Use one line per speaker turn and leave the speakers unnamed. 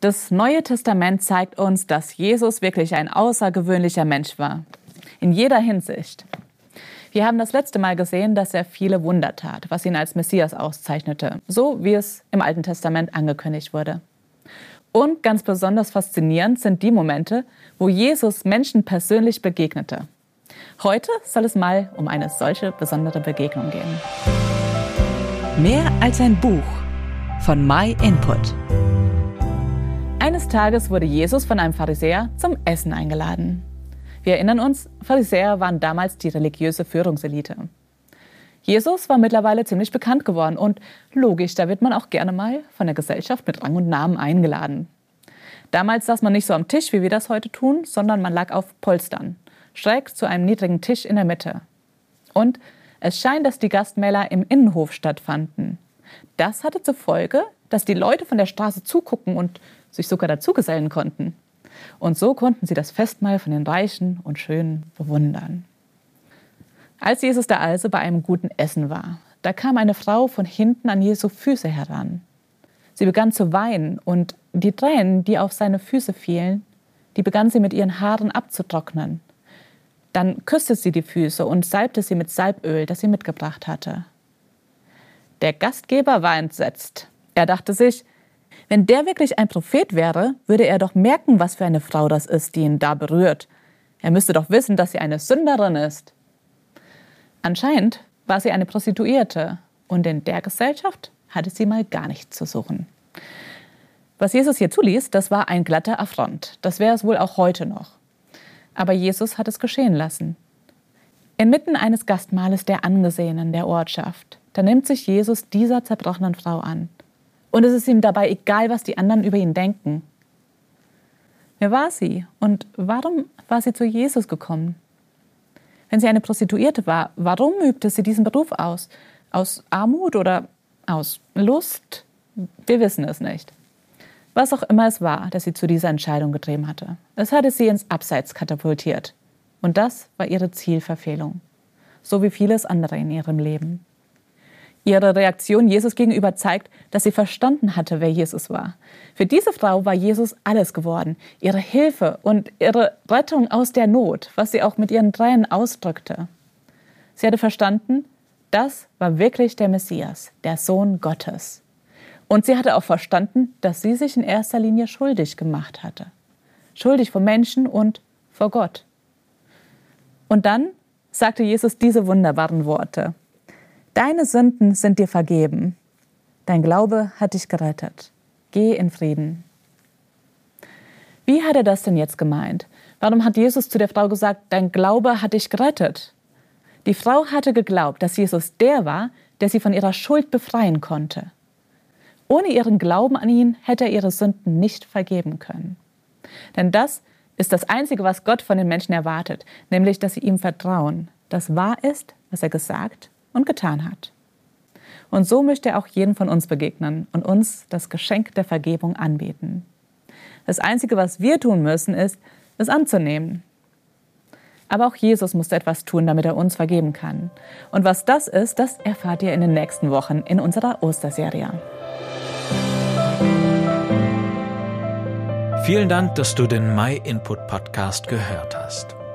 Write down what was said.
Das Neue Testament zeigt uns, dass Jesus wirklich ein außergewöhnlicher Mensch war. In jeder Hinsicht. Wir haben das letzte Mal gesehen, dass er viele Wunder tat, was ihn als Messias auszeichnete, so wie es im Alten Testament angekündigt wurde. Und ganz besonders faszinierend sind die Momente, wo Jesus Menschen persönlich begegnete. Heute soll es mal um eine solche besondere Begegnung gehen.
Mehr als ein Buch von My Input.
Eines Tages wurde Jesus von einem Pharisäer zum Essen eingeladen. Wir erinnern uns, Pharisäer waren damals die religiöse Führungselite. Jesus war mittlerweile ziemlich bekannt geworden und logisch, da wird man auch gerne mal von der Gesellschaft mit Rang und Namen eingeladen. Damals saß man nicht so am Tisch, wie wir das heute tun, sondern man lag auf Polstern, schräg zu einem niedrigen Tisch in der Mitte. Und es scheint, dass die Gastmäler im Innenhof stattfanden. Das hatte zur Folge, dass die Leute von der Straße zugucken und sich sogar dazugesellen konnten. Und so konnten sie das Festmahl von den Reichen und Schönen bewundern. Als Jesus da also bei einem guten Essen war, da kam eine Frau von hinten an Jesu Füße heran. Sie begann zu weinen und die Tränen, die auf seine Füße fielen, die begann sie mit ihren Haaren abzutrocknen. Dann küsste sie die Füße und salbte sie mit Salböl, das sie mitgebracht hatte. Der Gastgeber war entsetzt. Er dachte sich, wenn der wirklich ein Prophet wäre, würde er doch merken, was für eine Frau das ist, die ihn da berührt. Er müsste doch wissen, dass sie eine Sünderin ist. Anscheinend war sie eine Prostituierte und in der Gesellschaft hatte sie mal gar nichts zu suchen. Was Jesus hier zuließ, das war ein glatter Affront. Das wäre es wohl auch heute noch. Aber Jesus hat es geschehen lassen. Inmitten eines Gastmahles der Angesehenen der Ortschaft, da nimmt sich Jesus dieser zerbrochenen Frau an. Und es ist ihm dabei egal, was die anderen über ihn denken. Wer war sie und warum war sie zu Jesus gekommen? Wenn sie eine Prostituierte war, warum übte sie diesen Beruf aus? Aus Armut oder aus Lust? Wir wissen es nicht. Was auch immer es war, das sie zu dieser Entscheidung getrieben hatte. Es hatte sie ins Abseits katapultiert. Und das war ihre Zielverfehlung. So wie vieles andere in ihrem Leben. Ihre Reaktion Jesus gegenüber zeigt, dass sie verstanden hatte, wer Jesus war. Für diese Frau war Jesus alles geworden. Ihre Hilfe und ihre Rettung aus der Not, was sie auch mit ihren Tränen ausdrückte. Sie hatte verstanden, das war wirklich der Messias, der Sohn Gottes. Und sie hatte auch verstanden, dass sie sich in erster Linie schuldig gemacht hatte. Schuldig vor Menschen und vor Gott. Und dann sagte Jesus diese wunderbaren Worte. Deine Sünden sind dir vergeben. Dein Glaube hat dich gerettet. Geh in Frieden. Wie hat er das denn jetzt gemeint? Warum hat Jesus zu der Frau gesagt, dein Glaube hat dich gerettet? Die Frau hatte geglaubt, dass Jesus der war, der sie von ihrer Schuld befreien konnte. Ohne ihren Glauben an ihn hätte er ihre Sünden nicht vergeben können. Denn das ist das Einzige, was Gott von den Menschen erwartet, nämlich dass sie ihm vertrauen, dass wahr ist, was er gesagt und getan hat. Und so möchte er auch jeden von uns begegnen und uns das Geschenk der Vergebung anbieten. Das Einzige, was wir tun müssen, ist, es anzunehmen. Aber auch Jesus musste etwas tun, damit er uns vergeben kann. Und was das ist, das erfahrt ihr in den nächsten Wochen in unserer Osterserie.
Vielen Dank, dass du den My Input Podcast gehört hast.